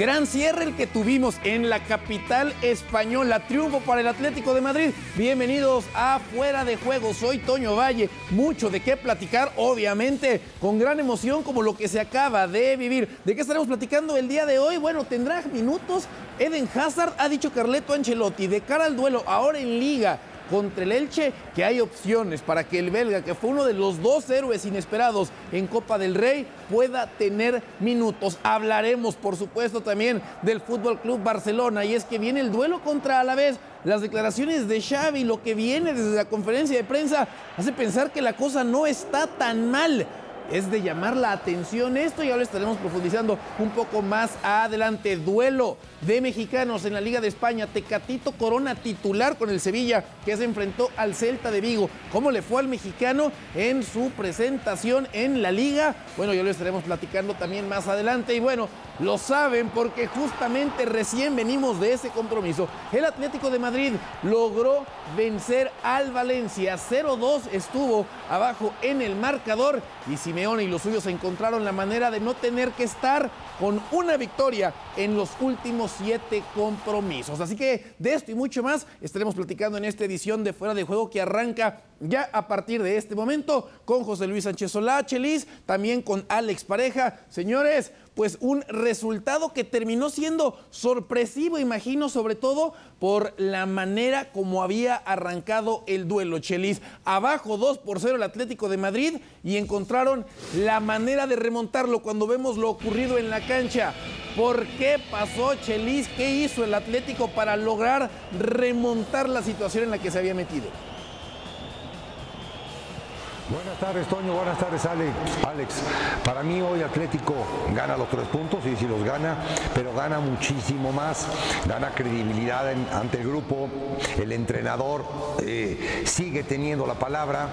Gran cierre el que tuvimos en la capital española. Triunfo para el Atlético de Madrid. Bienvenidos a Fuera de Juego. Soy Toño Valle. Mucho de qué platicar, obviamente, con gran emoción como lo que se acaba de vivir. ¿De qué estaremos platicando el día de hoy? Bueno, tendrá minutos. Eden Hazard ha dicho Carleto Ancelotti de cara al duelo ahora en Liga contra el Elche, que hay opciones para que el belga, que fue uno de los dos héroes inesperados en Copa del Rey, pueda tener minutos. Hablaremos, por supuesto, también del Fútbol Club Barcelona, y es que viene el duelo contra Alavés. Las declaraciones de Xavi, lo que viene desde la conferencia de prensa, hace pensar que la cosa no está tan mal es de llamar la atención esto y ahora estaremos profundizando un poco más adelante. Duelo de mexicanos en la Liga de España. Tecatito Corona titular con el Sevilla que se enfrentó al Celta de Vigo. ¿Cómo le fue al mexicano en su presentación en la liga? Bueno, ya lo estaremos platicando también más adelante. Y bueno, lo saben porque justamente recién venimos de ese compromiso. El Atlético de Madrid logró vencer al Valencia. 0-2 estuvo abajo en el marcador y Simeone y los suyos encontraron la manera de no tener que estar con una victoria en los últimos siete compromisos. Así que de esto y mucho más estaremos platicando en esta edición de Fuera de Juego que arranca ya a partir de este momento con José Luis Sánchez Solá, Chelis, también con Alex Pareja. Señores, pues un resultado que terminó siendo sorpresivo, imagino, sobre todo por la manera como había arrancado el duelo. Chelis, abajo 2 por 0 el Atlético de Madrid y encontraron la manera de remontarlo cuando vemos lo ocurrido en la cancha. ¿Por qué pasó Chelis? ¿Qué hizo el Atlético para lograr remontar la situación en la que se había metido? Buenas tardes, Toño. Buenas tardes, Alex. Para mí hoy Atlético gana los tres puntos y si los gana, pero gana muchísimo más. Gana credibilidad ante el grupo. El entrenador eh, sigue teniendo la palabra.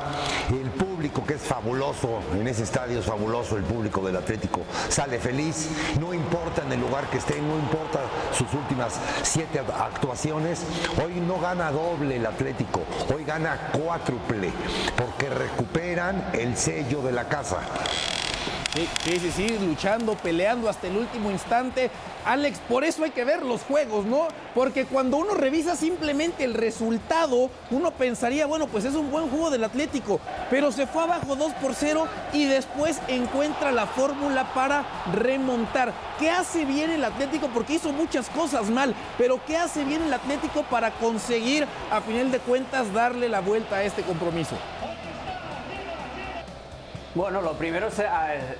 El público que es fabuloso en ese estadio es fabuloso. El público del Atlético sale feliz. No importa en el lugar que esté, no importa sus últimas siete actuaciones. Hoy no gana doble el Atlético. Hoy gana cuádruple porque recupera el sello de la casa. Sí, sí, sí, luchando, peleando hasta el último instante. Alex, por eso hay que ver los juegos, ¿no? Porque cuando uno revisa simplemente el resultado, uno pensaría, bueno, pues es un buen juego del Atlético, pero se fue abajo 2 por 0 y después encuentra la fórmula para remontar. ¿Qué hace bien el Atlético? Porque hizo muchas cosas mal, pero ¿qué hace bien el Atlético para conseguir, a final de cuentas, darle la vuelta a este compromiso? Bueno, lo primero es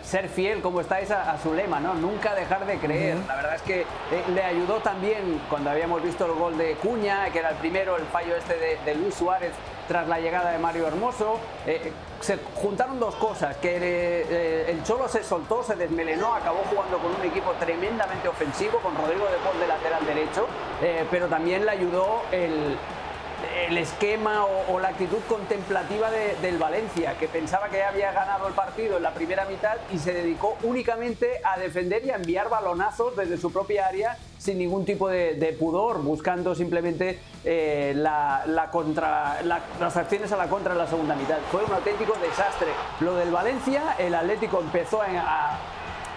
ser fiel, como estáis, a, su lema, ¿no? Nunca dejar de creer. La verdad es que eh, le ayudó también cuando habíamos visto el gol de Cuña, que era el primero, el fallo este de, Luis Suárez tras la llegada de Mario Hermoso. Eh, eh, se juntaron dos cosas, que el Cholo se soltó, se desmelenó, acabó jugando con un equipo tremendamente ofensivo, con Rodrigo de Paul de lateral derecho, pero también le ayudó el, el esquema o, la actitud contemplativa del Valencia, que pensaba que había ganado el partido en la primera mitad y se dedicó únicamente a defender y a enviar balonazos desde su propia área sin ningún tipo de, pudor, buscando simplemente eh, las acciones a la contra en la segunda mitad. Fue un auténtico desastre. Lo del Valencia, el Atlético empezó a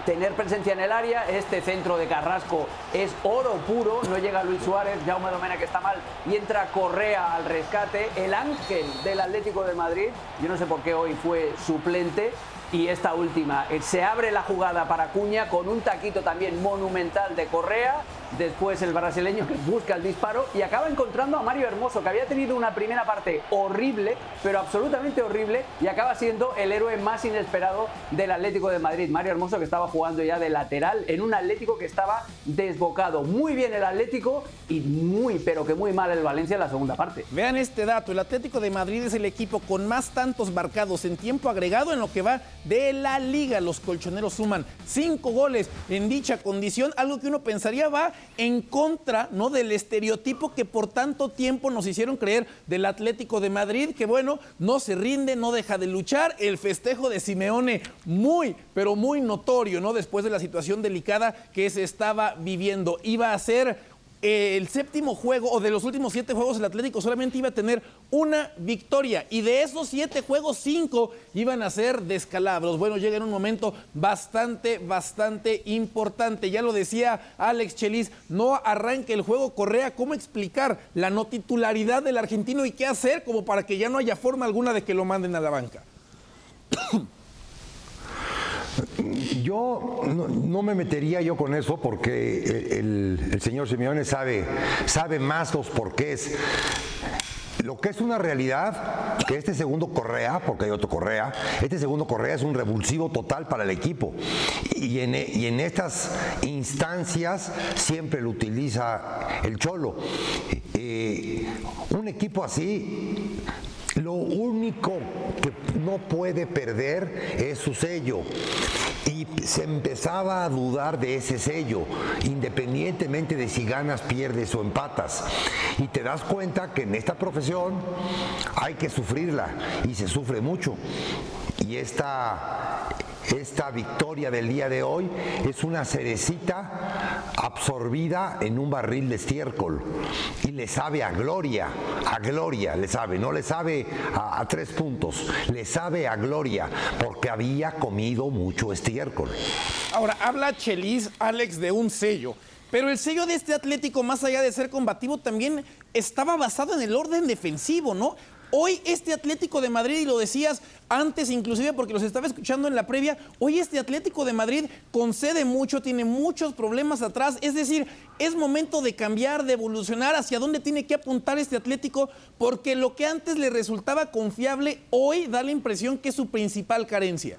tener presencia en el área. Este centro de Carrasco es oro puro. No llega Luis Suárez, Jaume Domena que está mal y entra Correa al rescate. El ángel del Atlético de Madrid, yo no sé por qué hoy fue suplente, y esta última. Eh, se abre la jugada para Cuña con un taquito también monumental de Correa. Después el brasileño que busca el disparo y acaba encontrando a Mario Hermoso, que había tenido una primera parte horrible, pero absolutamente horrible, y acaba siendo el héroe más inesperado del Atlético de Madrid. Mario Hermoso que estaba jugando ya de lateral en un Atlético que estaba desbocado. Muy bien el Atlético y muy, pero que muy mal el Valencia en la segunda parte. Vean este dato, el Atlético de Madrid es el equipo con más tantos marcados en tiempo agregado en lo que va de la liga. Los colchoneros suman cinco goles en dicha condición, algo que uno pensaría va en contra ¿no? del estereotipo que por tanto tiempo nos hicieron creer del Atlético de Madrid, que bueno, no se rinde, no deja de luchar. El festejo de Simeone muy, pero muy notorio, ¿no? Después de la situación delicada que se estaba viviendo. Iba a ser el séptimo juego o de los últimos siete juegos el Atlético solamente iba a tener una victoria y de esos siete juegos cinco iban a ser descalabros. Bueno, llega en un momento bastante, bastante importante. Ya lo decía Alex Chelis, no arranque el juego Correa. ¿Cómo explicar la no titularidad del argentino y qué hacer como para que ya no haya forma alguna de que lo manden a la banca? Yo no, me metería yo con eso porque el, señor Simeone sabe, sabe más los porqués. Lo que es una realidad, que este segundo Correa, porque hay otro Correa, este segundo Correa es un revulsivo total para el equipo. Y en, y en estas instancias siempre lo utiliza el Cholo. Eh, un equipo así lo único que no puede perder es su sello. Y se empezaba a dudar de ese sello, independientemente de si ganas, pierdes o empatas. Y te das cuenta que en esta profesión hay que sufrirla y se sufre mucho. Y esta, esta victoria del día de hoy es una cerecita absorbida en un barril de estiércol y le sabe a gloria, a gloria le sabe, no le sabe a, tres puntos, le sabe a gloria porque había comido mucho estiércol. Ahora, habla Chelis, Alex, de un sello. Pero el sello de este Atlético, más allá de ser combativo, también estaba basado en el orden defensivo, ¿no? Hoy este Atlético de Madrid, y lo decías antes inclusive porque los estaba escuchando en la previa, hoy este Atlético de Madrid concede mucho, tiene muchos problemas atrás, es decir, es momento de cambiar, de evolucionar hacia dónde tiene que apuntar este Atlético, porque lo que antes le resultaba confiable, hoy da la impresión que es su principal carencia.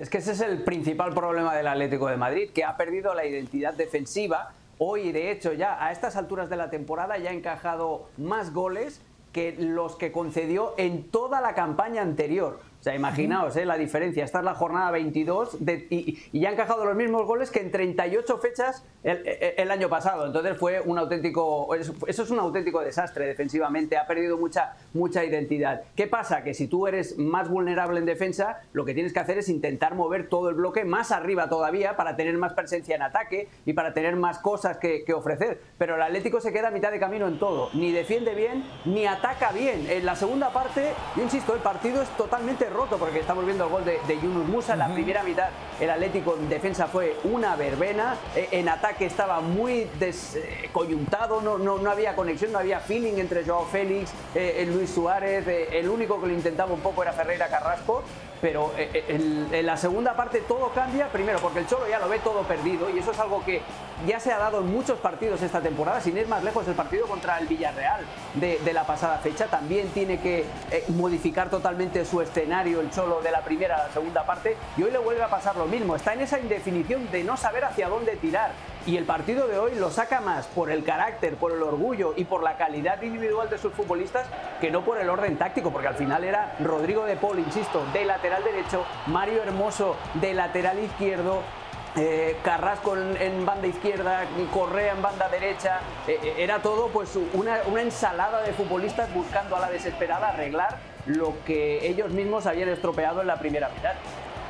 Es que ese es el principal problema del Atlético de Madrid, que ha perdido la identidad defensiva Hoy, de hecho, ya a estas alturas de la temporada ya ha encajado más goles que los que concedió en toda la campaña anterior sea, imaginaos ¿eh? la diferencia. Esta es la jornada 22 y, ya han encajado los mismos goles que en 38 fechas el, año pasado. Entonces fue un auténtico, eso es un auténtico desastre defensivamente. Ha perdido mucha, mucha identidad. ¿Qué pasa? Que si tú eres más vulnerable en defensa, lo que tienes que hacer es intentar mover todo el bloque más arriba todavía para tener más presencia en ataque y para tener más cosas que, ofrecer. Pero el Atlético se queda a mitad de camino en todo. Ni defiende bien, ni ataca bien. En la segunda parte, yo insisto, el partido es totalmente roto porque estamos viendo el gol de, Yunus Musa. En la primera mitad, el Atlético en defensa fue una verbena. Eh, en ataque estaba muy descoyuntado, no, no, no, había conexión, no había feeling entre Joao Félix, eh, Luis Suárez. Eh, el único que lo intentaba un poco era Ferreira Carrasco pero en, la segunda parte todo cambia, primero porque el Cholo ya lo ve todo perdido y eso es algo que ya se ha dado en muchos partidos esta temporada, sin ir más lejos, el partido contra el Villarreal de, la pasada fecha también tiene que modificar totalmente su escenario el Cholo de la primera a la segunda parte y hoy le vuelve a pasar lo mismo. Está en esa indefinición de no saber hacia dónde tirar. Y el partido de hoy lo saca más por el carácter, por el orgullo y por la calidad individual de sus futbolistas que no por el orden táctico, porque al final era Rodrigo de Paul, insisto, de lateral derecho, Mario Hermoso de lateral izquierdo, eh, Carrasco en, banda izquierda, Correa en banda derecha, eh, eh, era todo pues una, una, ensalada de futbolistas buscando a la desesperada arreglar lo que ellos mismos habían estropeado en la primera mitad.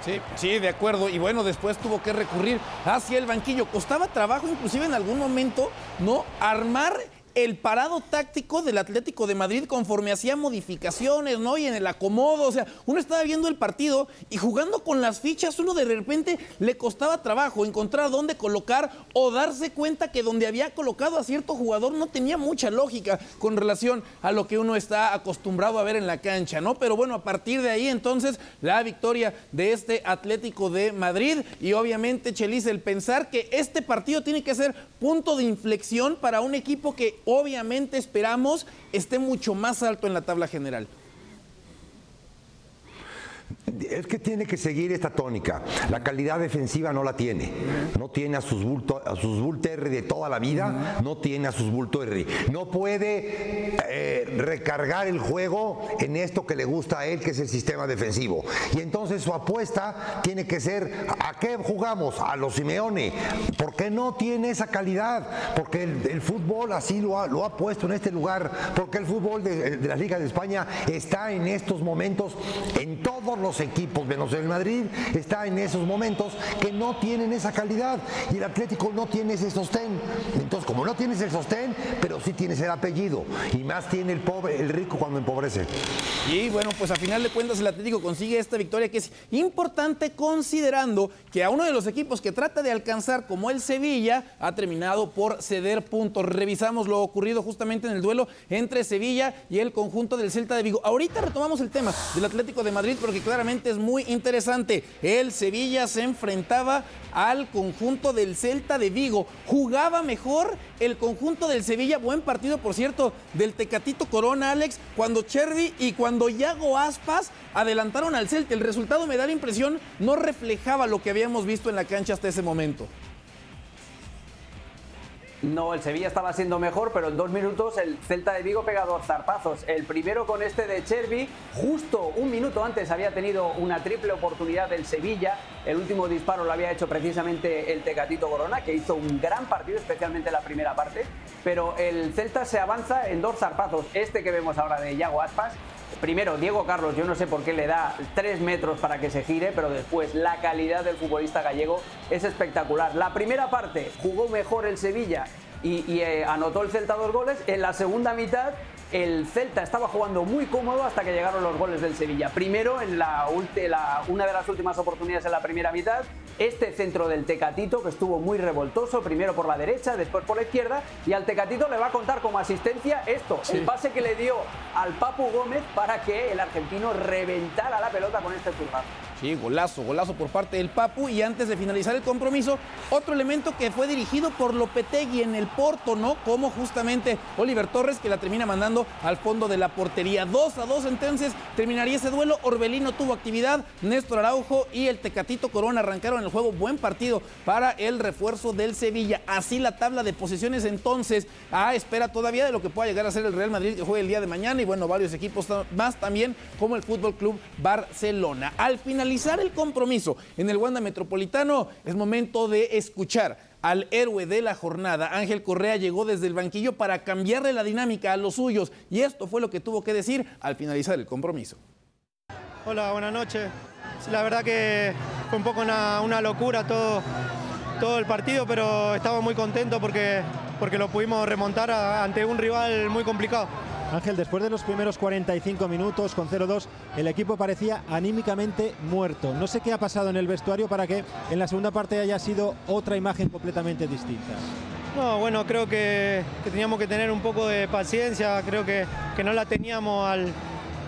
Sí, sí, de acuerdo. Y bueno, después tuvo que recurrir hacia el banquillo. Costaba trabajo, inclusive en algún momento, ¿no? Armar el parado táctico del Atlético de Madrid conforme hacía modificaciones, ¿no? Y en el acomodo, o sea, uno estaba viendo el partido y jugando con las fichas, uno de repente le costaba trabajo encontrar dónde colocar o darse cuenta que donde había colocado a cierto jugador no tenía mucha lógica con relación a lo que uno está acostumbrado a ver en la cancha, ¿no? Pero bueno, a partir de ahí entonces la victoria de este Atlético de Madrid y obviamente Chelis el pensar que este partido tiene que ser punto de inflexión para un equipo que obviamente esperamos esté mucho más alto en la tabla general. Es que tiene que seguir esta tónica. La calidad defensiva no la tiene. No tiene a sus bulto, a sus de toda la vida, no tiene a sus bulto R. No puede eh, recargar el juego en esto que le gusta a él, que es el sistema defensivo. Y entonces su apuesta tiene que ser, ¿a qué jugamos? A los Simeone. ¿Por qué no tiene esa calidad? Porque el, fútbol así lo ha, lo ha, puesto en este lugar. Porque el fútbol de, de la Liga de España está en estos momentos en todos los equipos, menos el Madrid, está en esos momentos que no tienen esa calidad y el Atlético no tiene ese sostén. Entonces, como no tienes el sostén, pero sí tienes el apellido y más tiene el pobre, el rico cuando empobrece. Y bueno, pues a final de cuentas el Atlético consigue esta victoria que es importante considerando que a uno de los equipos que trata de alcanzar como el Sevilla ha terminado por ceder puntos. Revisamos lo ocurrido justamente en el duelo entre Sevilla y el conjunto del Celta de Vigo. Ahorita retomamos el tema del Atlético de Madrid porque claramente es muy interesante. El Sevilla se enfrentaba al conjunto del Celta de Vigo. Jugaba mejor el conjunto del Sevilla. Buen partido, por cierto, del Tecatito Corona, Alex, cuando Chervi y cuando Yago Aspas adelantaron al Celta. El resultado me da la impresión no reflejaba lo que habíamos visto en la cancha hasta ese momento. No, el Sevilla estaba siendo mejor, pero en dos minutos el Celta de Vigo pega dos zarpazos. El primero con este de Chervi, justo un minuto antes había tenido una triple oportunidad del Sevilla. El último disparo lo había hecho precisamente el Tecatito Corona, que hizo un gran partido, especialmente en la primera parte. Pero el Celta se avanza en dos zarpazos. Este que vemos ahora de Yago Aspas Primero, Diego Carlos, yo no sé por qué le da tres metros para que se gire, pero después la calidad del futbolista gallego es espectacular. La primera parte jugó mejor el Sevilla y, eh, anotó el Celta dos goles. En la segunda mitad el Celta estaba jugando muy cómodo hasta que llegaron los goles del Sevilla. Primero, en la, una de las últimas oportunidades en la primera mitad, este centro del Tecatito, que estuvo muy revoltoso, primero por la derecha, después por la izquierda, y al Tecatito le va a contar como asistencia esto, el pase que le dio al Papu Gómez para que el argentino reventara la pelota con este zurdazo. Sí, golazo, golazo por parte del Papu. Y antes de finalizar el compromiso, otro elemento que fue dirigido por Lopetegui en el Porto, ¿no? Como justamente Oliver Torres, que la termina mandando al fondo de la portería. 2 a 2 entonces terminaría ese duelo. Orbelino tuvo actividad, Néstor Araujo y el Tecatito Corona arrancaron el juego. Buen partido para el refuerzo del Sevilla. Así la tabla de posiciones entonces a espera todavía de lo que pueda llegar a ser el Real Madrid que juegue el día de mañana y bueno, varios equipos más también como el Fútbol Club Barcelona. Al final finalizar el compromiso en el Wanda Metropolitano, es momento de escuchar al héroe de la jornada. Ángel Correa llegó desde el banquillo para cambiarle la dinámica a los suyos y esto fue lo que tuvo que decir al finalizar el compromiso. Hola, buenas noches. La verdad que fue un poco una, locura todo, todo el partido, pero estamos muy contentos porque, porque lo pudimos remontar ante un rival muy complicado. Ángel, después de los primeros 45 minutos con 0-2, el equipo parecía anímicamente muerto. No sé qué ha pasado en el vestuario para que en la segunda parte haya sido otra imagen completamente distinta. No, bueno, creo que, teníamos que tener un poco de paciencia, creo que, no la teníamos al,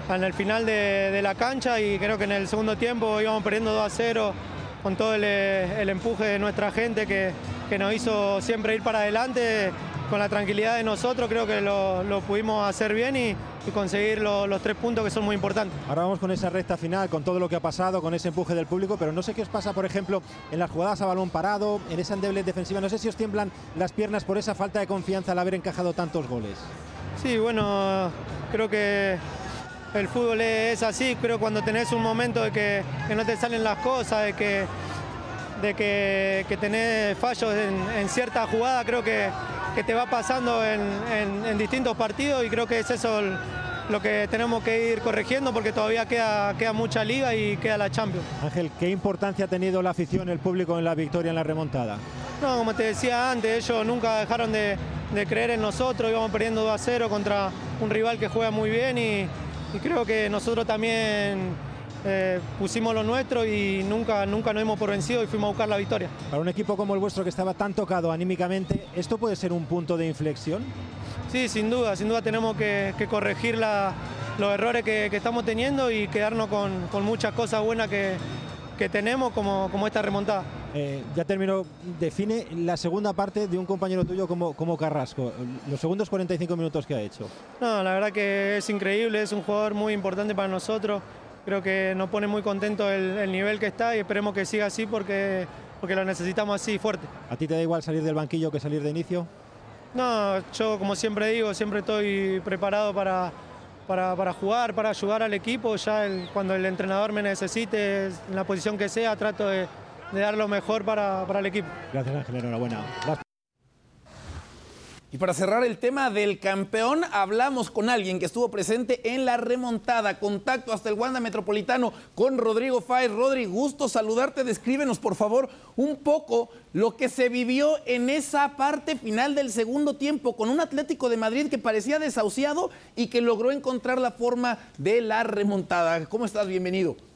al final de, la cancha y creo que en el segundo tiempo íbamos perdiendo 2 0 con todo el, empuje de nuestra gente que, que nos hizo siempre ir para adelante con la tranquilidad de nosotros creo que lo, pudimos hacer bien y, conseguir los tres puntos que son muy importantes. Ahora vamos con esa recta final, con todo lo que ha pasado, con ese empuje del público, pero no sé qué os pasa, por ejemplo, en las jugadas a balón parado, en esa endeble defensiva, no sé si os tiemblan las piernas por esa falta de confianza al haber encajado tantos goles. Sí, bueno, creo que el fútbol es así, creo cuando tenés un momento de que, no te salen las cosas, de que, de que, tenés fallos en, en cierta jugada, creo que que te va pasando en, distintos partidos y creo que es eso lo que tenemos que ir corrigiendo porque todavía queda, queda mucha liga y queda la Champions. Ángel, ¿qué importancia ha tenido la afición, el público en la victoria en la remontada? No, como te decía antes, ellos nunca dejaron de, creer en nosotros, íbamos perdiendo 2 a 0 contra un rival que juega muy bien y creo que nosotros también eh, pusimos lo nuestro y nunca, nunca nos hemos por vencido y fuimos a buscar la victoria. Para un equipo como el vuestro que estaba tan tocado anímicamente, ¿esto puede ser un punto de inflexión? Sí, sin duda, sin duda tenemos que, corregir los errores que, estamos teniendo y quedarnos con, muchas cosas buenas que, tenemos como, como esta remontada. Eh, ya terminó, define la segunda parte de un compañero tuyo como, como Carrasco, los segundos 45 minutos que ha hecho. No, la verdad que es increíble, es un jugador muy importante para nosotros creo que nos pone muy contento el, nivel que está y esperemos que siga así porque, porque lo necesitamos así fuerte. ¿A ti te da igual salir del banquillo que salir de inicio? No, yo como siempre digo, siempre estoy preparado para, para, jugar, para ayudar al equipo. Ya cuando el entrenador me necesite, en la posición que sea, trato de, dar lo mejor para, el equipo. Gracias Ángel, enhorabuena. Y para cerrar el tema del campeón, hablamos con alguien que estuvo presente en la remontada. Contacto hasta el Wanda Metropolitano con Rodrigo Fáez. Rodri, gusto saludarte. Descríbenos, por favor, un poco lo que se vivió en esa parte final del segundo tiempo con un Atlético de Madrid que parecía desahuciado y que logró encontrar la forma de la remontada. ¿Cómo estás? Bienvenido.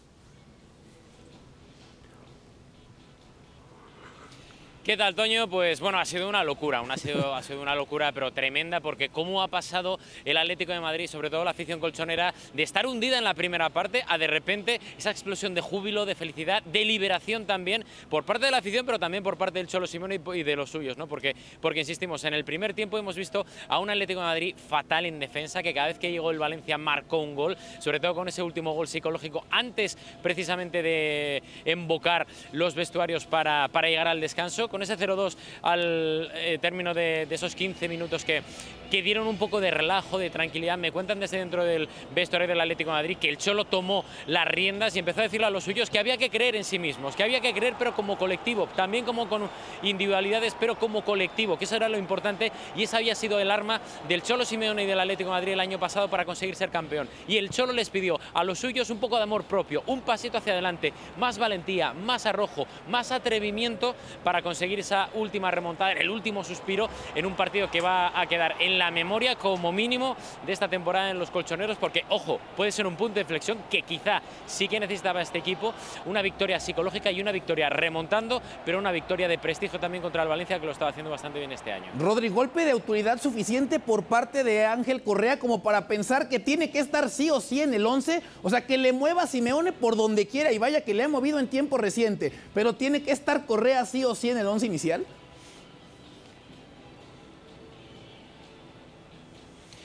¿Qué tal, Toño? Pues bueno, ha sido una locura, ha sido, ha sido una locura, pero tremenda, porque cómo ha pasado el Atlético de Madrid, sobre todo la afición colchonera, de estar hundida en la primera parte a de repente esa explosión de júbilo, de felicidad, de liberación también por parte de la afición, pero también por parte del Cholo Simón y de los suyos, ¿no? Porque, porque insistimos, en el primer tiempo hemos visto a un Atlético de Madrid fatal en defensa, que cada vez que llegó el Valencia marcó un gol, sobre todo con ese último gol psicológico, antes precisamente de embocar los vestuarios para, para llegar al descanso con ese 0-2 al eh, término de, esos 15 minutos que, que dieron un poco de relajo, de tranquilidad. Me cuentan desde dentro del vestuario del Atlético de Madrid que el Cholo tomó las riendas y empezó a decirle a los suyos que había que creer en sí mismos, que había que creer pero como colectivo, también como con individualidades pero como colectivo, que eso era lo importante y esa había sido el arma del Cholo Simeone y del Atlético de Madrid el año pasado para conseguir ser campeón. Y el Cholo les pidió a los suyos un poco de amor propio, un pasito hacia adelante, más valentía, más arrojo, más atrevimiento para conseguir conseguir esa última remontada, el último suspiro en un partido que va a quedar en la memoria como mínimo de esta temporada en los colchoneros, porque, ojo, puede ser un punto de inflexión que quizá sí que necesitaba este equipo, una victoria psicológica y una victoria remontando, pero una victoria de prestigio también contra el Valencia, que lo estaba haciendo bastante bien este año. Rodri, golpe de autoridad suficiente por parte de Ángel Correa como para pensar que tiene que estar sí o sí en el 11, o sea, que le mueva Simeone por donde quiera y vaya que le ha movido en tiempo reciente, pero tiene que estar Correa sí o sí en el 11 inicial?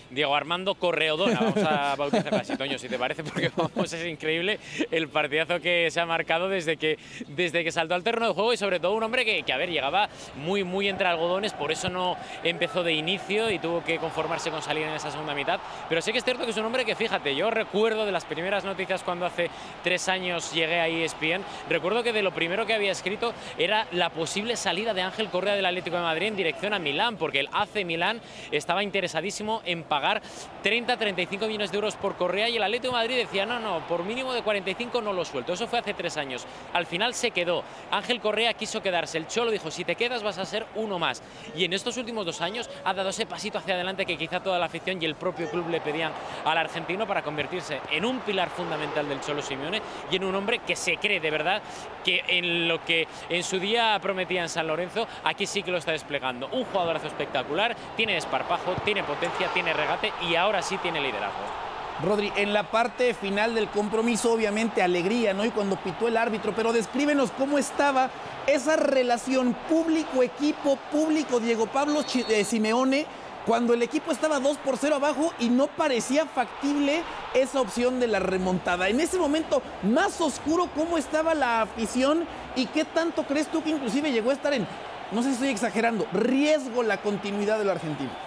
Diego Armando Correodona, vamos a bautizarla así, Toño, si te parece, porque vamos, es increíble el partidazo que se ha marcado desde que, desde que saltó al terreno de juego y sobre todo un hombre que, a ver, llegaba muy, muy entre algodones, por eso no empezó de inicio y tuvo que conformarse con salir en esa segunda mitad, pero sí que es cierto que es un hombre que, fíjate, yo recuerdo de las primeras noticias cuando hace tres años llegué a ESPN, recuerdo que de lo primero que había escrito era la posible salida de Ángel Correa del Atlético de Madrid en dirección a Milán, porque el AC Milán estaba interesadísimo en pagar 30-35 millones de euros por Correa y el Atlético de Madrid decía, no, no, por mínimo de 45 no lo suelto. Eso fue hace tres años. Al final se quedó. Ángel Correa quiso quedarse. El Cholo dijo, si te quedas vas a ser uno más. Y en estos últimos dos años ha dado ese pasito hacia adelante que quizá toda la afición y el propio club le pedían al argentino para convertirse en un pilar fundamental del Cholo Simeone y en un hombre que se cree de verdad que en lo que en su día prometía en San Lorenzo, aquí sí que lo está desplegando. Un jugadorazo espectacular, tiene desparpajo, tiene potencia, tiene y ahora sí tiene liderazgo. Rodri, en la parte final del compromiso, obviamente alegría, ¿no? Y cuando pitó el árbitro, pero descríbenos cómo estaba esa relación público-equipo, público Diego Pablo eh, Simeone, cuando el equipo estaba 2 por 0 abajo y no parecía factible esa opción de la remontada. En ese momento más oscuro, ¿cómo estaba la afición y qué tanto crees tú que inclusive llegó a estar en, no sé si estoy exagerando, riesgo la continuidad del argentino?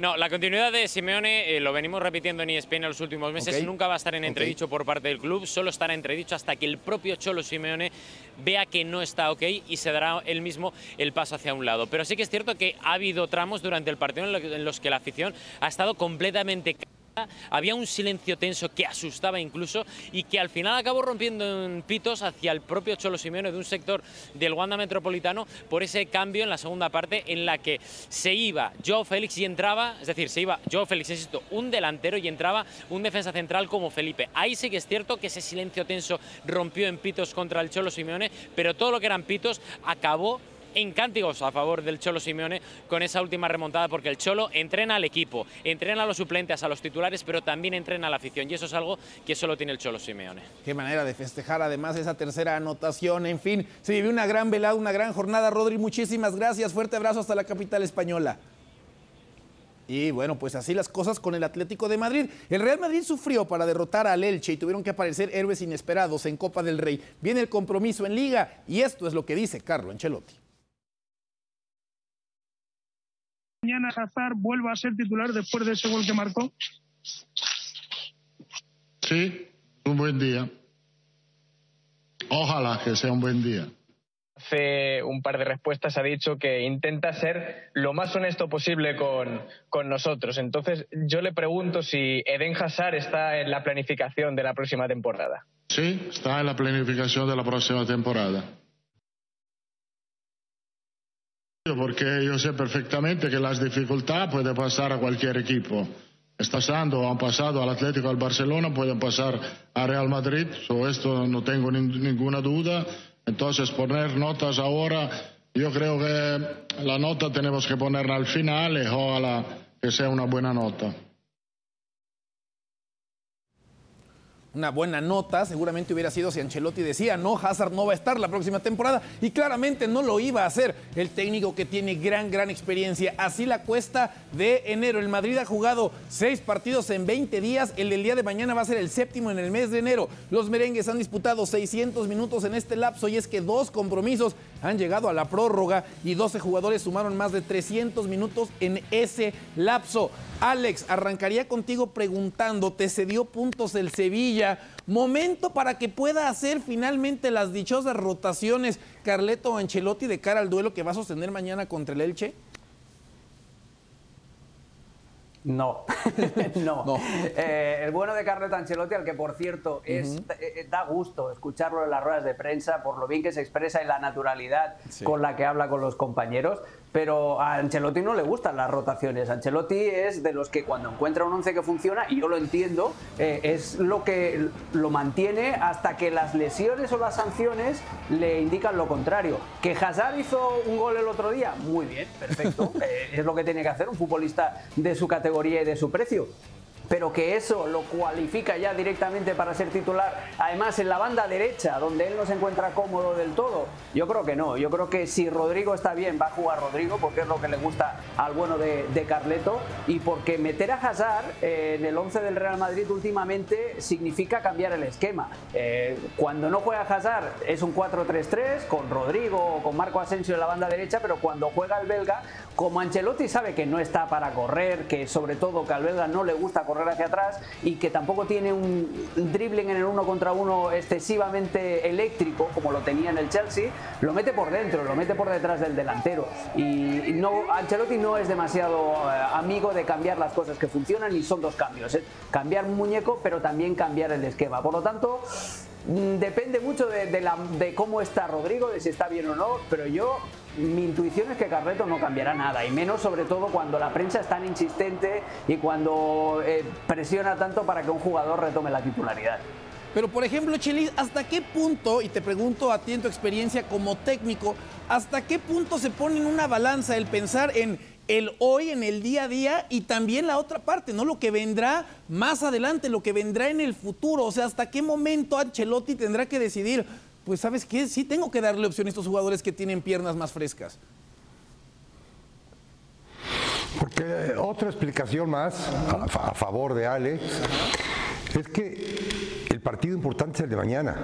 No, la continuidad de Simeone, eh, lo venimos repitiendo en ESPN en los últimos meses, nunca va a estar en entredicho por parte del club, solo estará entredicho hasta que el propio Cholo Simeone vea que no está ok y se dará él mismo el paso hacia un lado. Pero sí que es cierto que ha habido tramos durante el partido en los que la afición ha estado completamente había un silencio tenso que asustaba incluso y que al final acabó rompiendo en pitos hacia el propio Cholo Simeone de un sector del Wanda Metropolitano por ese cambio en la segunda parte en la que se iba Joe Félix y entraba, es decir, se iba Joe Félix, insisto, un delantero y entraba un defensa central como Felipe. Ahí sí que es cierto que ese silencio tenso rompió en pitos contra el Cholo Simeone, pero todo lo que eran pitos acabó en cántigos a favor del Cholo Simeone con esa última remontada, porque el Cholo entrena al equipo, entrena a los suplentes, a los titulares, pero también entrena a la afición, y eso es algo que solo tiene el Cholo Simeone. Qué manera de festejar además esa tercera anotación, en fin, se vivió una gran velada, una gran jornada, Rodri, muchísimas gracias, fuerte abrazo hasta la capital española. Y bueno, pues así las cosas con el Atlético de Madrid. El Real Madrid sufrió para derrotar al Elche y tuvieron que aparecer héroes inesperados en Copa del Rey. Viene el compromiso en Liga y esto es lo que dice Carlo Ancelotti. Mañana Hazard vuelva a ser titular después de ese gol que marcó? Sí, un buen día. Ojalá que sea un buen día. hace un par de respuestas ha dicho que intenta ser lo más honesto posible con, con, nosotros. Entonces, yo le pregunto si Eden Hazard está en la planificación de la próxima temporada. Sí, está en la planificación de la próxima temporada. Porque yo sé perfectamente que las dificultades pueden pasar a cualquier equipo. Está pasando, han pasado al Atlético, al Barcelona, pueden pasar a Real Madrid, sobre esto no tengo ninguna duda. Entonces, poner notas ahora, yo creo que la nota tenemos que ponerla al final y ojalá que sea una buena nota. Una buena nota, seguramente hubiera sido si Ancelotti decía, no, Hazard no va a estar la próxima temporada, y claramente no lo iba a hacer el técnico que tiene gran, gran experiencia. Así la cuesta de enero. El Madrid ha jugado seis partidos en 20 días, el del día de mañana va a ser el séptimo en el mes de enero. Los merengues han disputado 600 minutos en este lapso, y es que dos compromisos han llegado a la prórroga y 12 jugadores sumaron más de 300 minutos en ese lapso. Alex, arrancaría contigo preguntando, ¿te cedió puntos el Sevilla? Momento para que pueda hacer finalmente las dichosas rotaciones Carleto Ancelotti de cara al duelo que va a sostener mañana contra el Elche. No, no. Eh, el bueno de Carleto Ancelotti, al que por cierto es, eh, eh, da gusto escucharlo en las ruedas de prensa por lo bien que se expresa y la naturalidad con la que habla con los compañeros pero a Ancelotti no le gustan las rotaciones. Ancelotti es de los que cuando encuentra un once que funciona, y yo lo entiendo, eh, es lo que lo mantiene hasta que las lesiones o las sanciones le indican lo contrario. Que Hazard hizo un gol el otro día, muy bien, perfecto, eh, es lo que tiene que hacer un futbolista de su categoría y de su precio pero que eso lo cualifica ya directamente para ser titular, además en la banda derecha, donde él no se encuentra cómodo del todo, yo creo que no. Yo creo que si Rodrigo está bien, va a jugar Rodrigo, porque es lo que le gusta al bueno de, Carleto, y porque meter a Hazard eh, en el 11 del Real Madrid últimamente significa cambiar el esquema. Eh, cuando no juega Hazard es un 4-3-3, con Rodrigo o con Marco Asensio en la banda derecha, pero cuando juega el belga, como Ancelotti sabe que no está para correr, que sobre todo que al belga no le gusta correr, hacia atrás y que tampoco tiene un dribbling en el uno contra uno excesivamente eléctrico como lo tenía en el Chelsea, lo mete por dentro, lo mete por detrás del delantero. Y no, Ancelotti no es demasiado eh, amigo de cambiar las cosas que funcionan y son dos cambios. Cambiar un muñeco, pero también cambiar el esquema. Por lo tanto, mm, depende mucho de, de cómo está Rodrigo, de si está bien o no, pero yo mi intuición es que Carreto no cambiará nada, y menos sobre todo cuando la prensa es tan insistente y cuando eh, presiona tanto para que un jugador retome la titularidad. Pero por ejemplo, Chelis, ¿hasta qué punto, y te pregunto a ti en tu experiencia como técnico, hasta qué punto se pone en una balanza el pensar en el hoy, en el día a día y también la otra parte, ¿no? Lo que vendrá más adelante, lo que vendrá en el futuro. O sea, ¿hasta qué momento Ancelotti tendrá que decidir, pues sabes qué, sí tengo que darle opción a estos jugadores que tienen piernas más frescas. Porque otra explicación más a, favor de Ale es que el partido importante es el de mañana.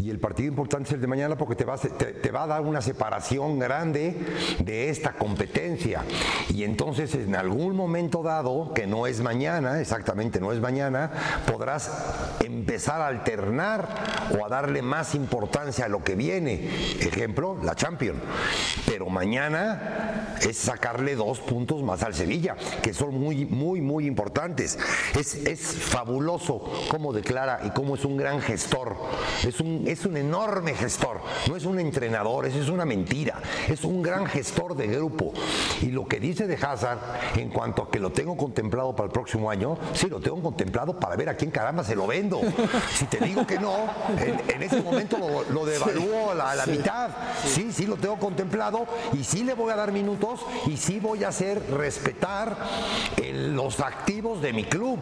Y el partido importante es el de mañana porque te va, a, te, va a dar una separación grande de esta competencia. Y entonces en algún momento dado, que no es mañana, exactamente no es mañana, podrás empezar a alternar o a darle más importancia a lo que viene. Ejemplo, la Champions. Pero mañana es sacarle dos puntos más al Sevilla, que son muy, muy, muy importantes. Es, es fabuloso cómo de declara y cómo es un gran gestor. Es un, es un enorme gestor. No es un entrenador, eso es una mentira. Es un gran gestor de grupo. Y lo que dice de Hazard en cuanto a que lo tengo contemplado para el próximo año, sí, lo tengo contemplado para ver a quién caramba se lo vendo. Si te digo que no, en, ese momento lo, devalúo a la, mitad. Sí, sí, lo tengo contemplado y sí le voy a dar minutos y sí voy a hacer respetar los activos de mi club.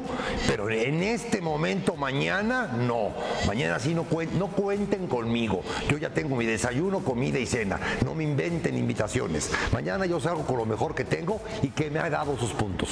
Pero en este momento, mañana, Mañana no, mañana sí no, no cuenten conmigo. Yo ya tengo mi desayuno, comida y cena. No me inventen invitaciones. Mañana yo salgo con lo mejor que tengo y que me ha dado sus puntos.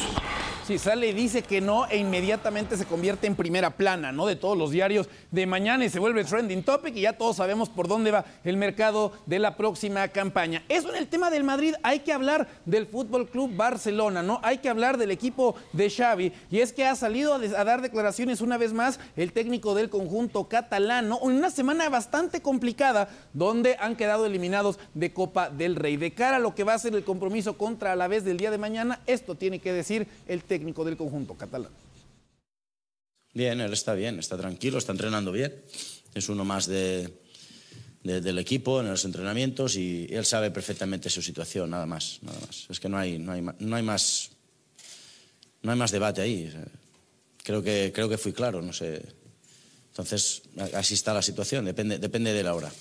Sí, sale y dice que no e inmediatamente se convierte en primera plana, ¿no? De todos los diarios de mañana y se vuelve trending topic y ya todos sabemos por dónde va el mercado de la próxima campaña. Eso en el tema del Madrid, hay que hablar del Fútbol Club Barcelona, ¿no? Hay que hablar del equipo de Xavi y es que ha salido a, a dar declaraciones una vez más el técnico del conjunto catalán, ¿no? Una semana bastante complicada donde han quedado eliminados de Copa del Rey. De cara a lo que va a ser el compromiso contra la vez del día de mañana, esto tiene que decir el técnico técnico del conjunto catalán. Bien, él está bien, está tranquilo, está entrenando bien. Es uno más de, de, del equipo en los entrenamientos y él sabe perfectamente su situación, nada más. Nada más. Es que no hay, no hay, no hay, más, no hay más debate ahí. Creo que, creo que fui claro, no sé. Entonces, así está la situación, depende, depende de la hora.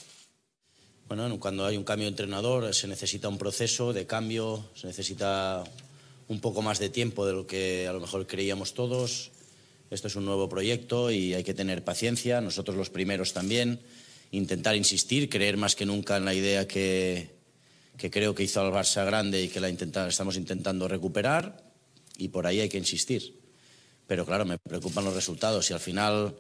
Bueno, cuando hay un cambio de entrenador se necesita un proceso de cambio, se necesita un poco más de tiempo de lo que a lo mejor creíamos todos. Esto es un nuevo proyecto y hay que tener paciencia, nosotros los primeros también, intentar insistir, creer más que nunca en la idea que, que creo que hizo al Barça grande y que la estamos intentando recuperar y por ahí hay que insistir. Pero claro, me preocupan los resultados y al final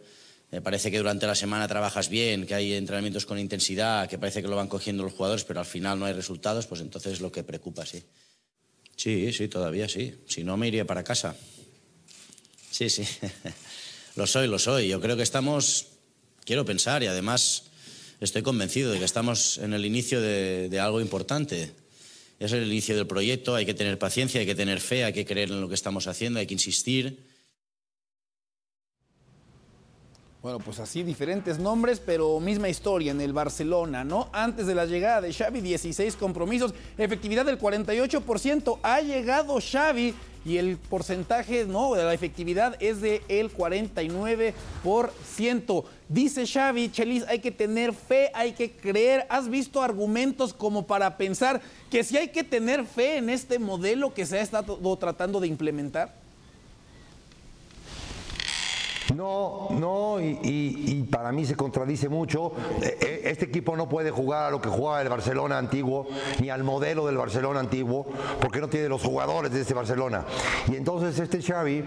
me parece que durante la semana trabajas bien, que hay entrenamientos con intensidad, que parece que lo van cogiendo los jugadores, pero al final no hay resultados, pues entonces es lo que preocupa, sí. Sí, sí, todavía sí. Si no, me iría para casa. Sí, sí. lo soy, lo soy. Yo creo que estamos, quiero pensar, y además estoy convencido de que estamos en el inicio de, algo importante. Es el inicio del proyecto, hay que tener paciencia, hay que tener fe, hay que creer en lo que estamos haciendo, hay que insistir. Bueno, pues así diferentes nombres, pero misma historia en el Barcelona, ¿no? Antes de la llegada de Xavi, 16 compromisos, efectividad del 48%. Ha llegado Xavi y el porcentaje, no, de la efectividad es de el 49%. Dice Xavi, Chelis, hay que tener fe, hay que creer. ¿Has visto argumentos como para pensar que si hay que tener fe en este modelo que se ha estado tratando de implementar? No, no, y, para mí se contradice mucho. Este equipo no puede jugar a lo que jugaba el Barcelona antiguo, ni al modelo del Barcelona antiguo, porque no tiene los jugadores de este Barcelona. Y entonces este Xavi,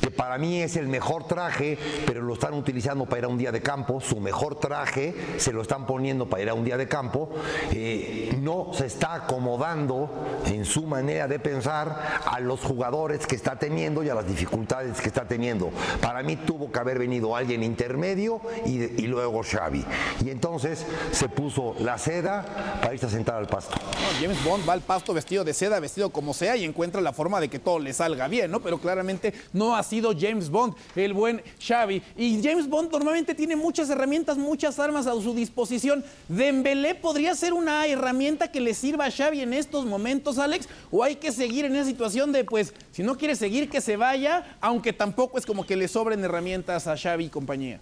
que para mí es el mejor traje, pero lo están utilizando para ir a un día de campo, su mejor traje se lo están poniendo para ir a un día de campo, eh, no se está acomodando en su manera de pensar a los jugadores que está teniendo y a las dificultades que está teniendo. Para mí tuvo que haber venido alguien intermedio y, luego Xavi. Y entonces se puso la seda para irse a sentar al pasto. James Bond va al pasto vestido de seda, vestido como sea y encuentra la forma de que todo le salga bien, ¿no? Pero claramente no ha sido James Bond, el buen Xavi. Y James Bond normalmente tiene muchas herramientas, muchas armas a su disposición. Dembélé podría ser una herramienta que le sirva a Xavi en estos momentos, Alex, o hay que seguir en esa situación de, pues, si no quiere seguir, que se vaya, aunque tampoco es como que le sobren herramientas a Xavi y compañía.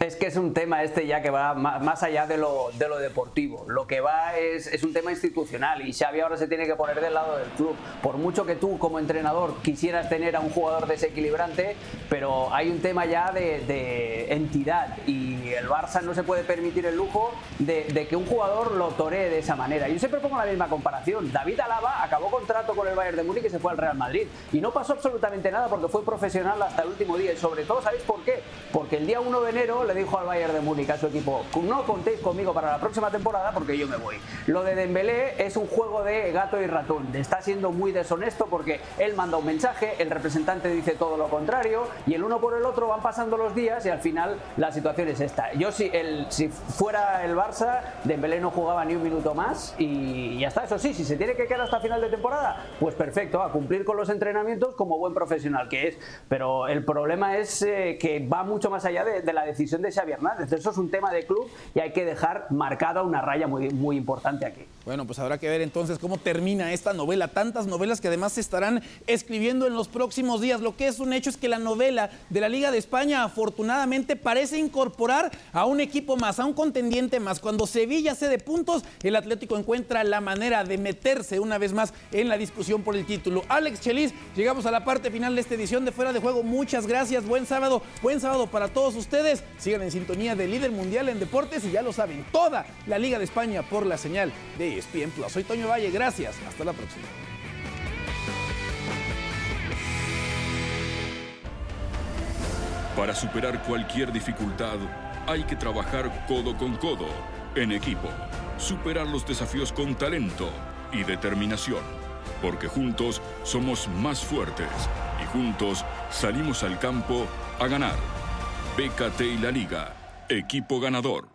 Es que es un tema este ya que va más allá de lo, de lo deportivo. Lo que va es, es, un tema institucional y Xavi ahora se tiene que poner del lado del club. Por mucho que tú como entrenador quisieras tener a un jugador desequilibrante, pero hay un tema ya de, de entidad y el Barça no se puede permitir el lujo de, de, que un jugador lo toree de esa manera. Yo siempre pongo la misma comparación. David Alaba acabó contrato con el Bayern de Múnich y se fue al Real Madrid. Y no pasó absolutamente nada porque fue profesional hasta el último día. Y sobre todo, ¿sabéis por qué? Porque el día 1 de enero le dijo al Bayern de Múnich a su equipo, no contéis conmigo para la próxima temporada porque yo me voy. Lo de Dembélé es un juego de gato y ratón. Está siendo muy deshonesto porque él manda un mensaje, el representante dice todo lo contrario y el uno por el otro van pasando los días y al final la situación es esta. Yo si, el, si fuera el Barça, Dembélé no jugaba ni un minuto más y ya está. Eso sí, si se tiene que quedar hasta final de temporada, pues perfecto, a cumplir con los entrenamientos como buen profesional que es. Pero el problema es eh, que va mucho más allá de, de la de Xavi Hernández. Eso es un tema de club y hay que dejar marcada una raya muy, muy importante aquí. Bueno, pues habrá que ver entonces cómo termina esta novela. Tantas novelas que además se estarán escribiendo en los próximos días. Lo que es un hecho es que la novela de la Liga de España afortunadamente parece incorporar a un equipo más, a un contendiente más. Cuando Sevilla cede puntos, el Atlético encuentra la manera de meterse una vez más en la discusión por el título. Alex Chelis, llegamos a la parte final de esta edición de Fuera de Juego. Muchas gracias. Buen sábado. Buen sábado para todos ustedes. Sigan en sintonía de líder mundial en deportes y ya lo saben, toda la Liga de España por la señal de ESPN Plus. Soy Toño Valle, gracias. Hasta la próxima. Para superar cualquier dificultad, hay que trabajar codo con codo, en equipo, superar los desafíos con talento y determinación, porque juntos somos más fuertes y juntos salimos al campo a ganar. BKT y la Liga, equipo ganador.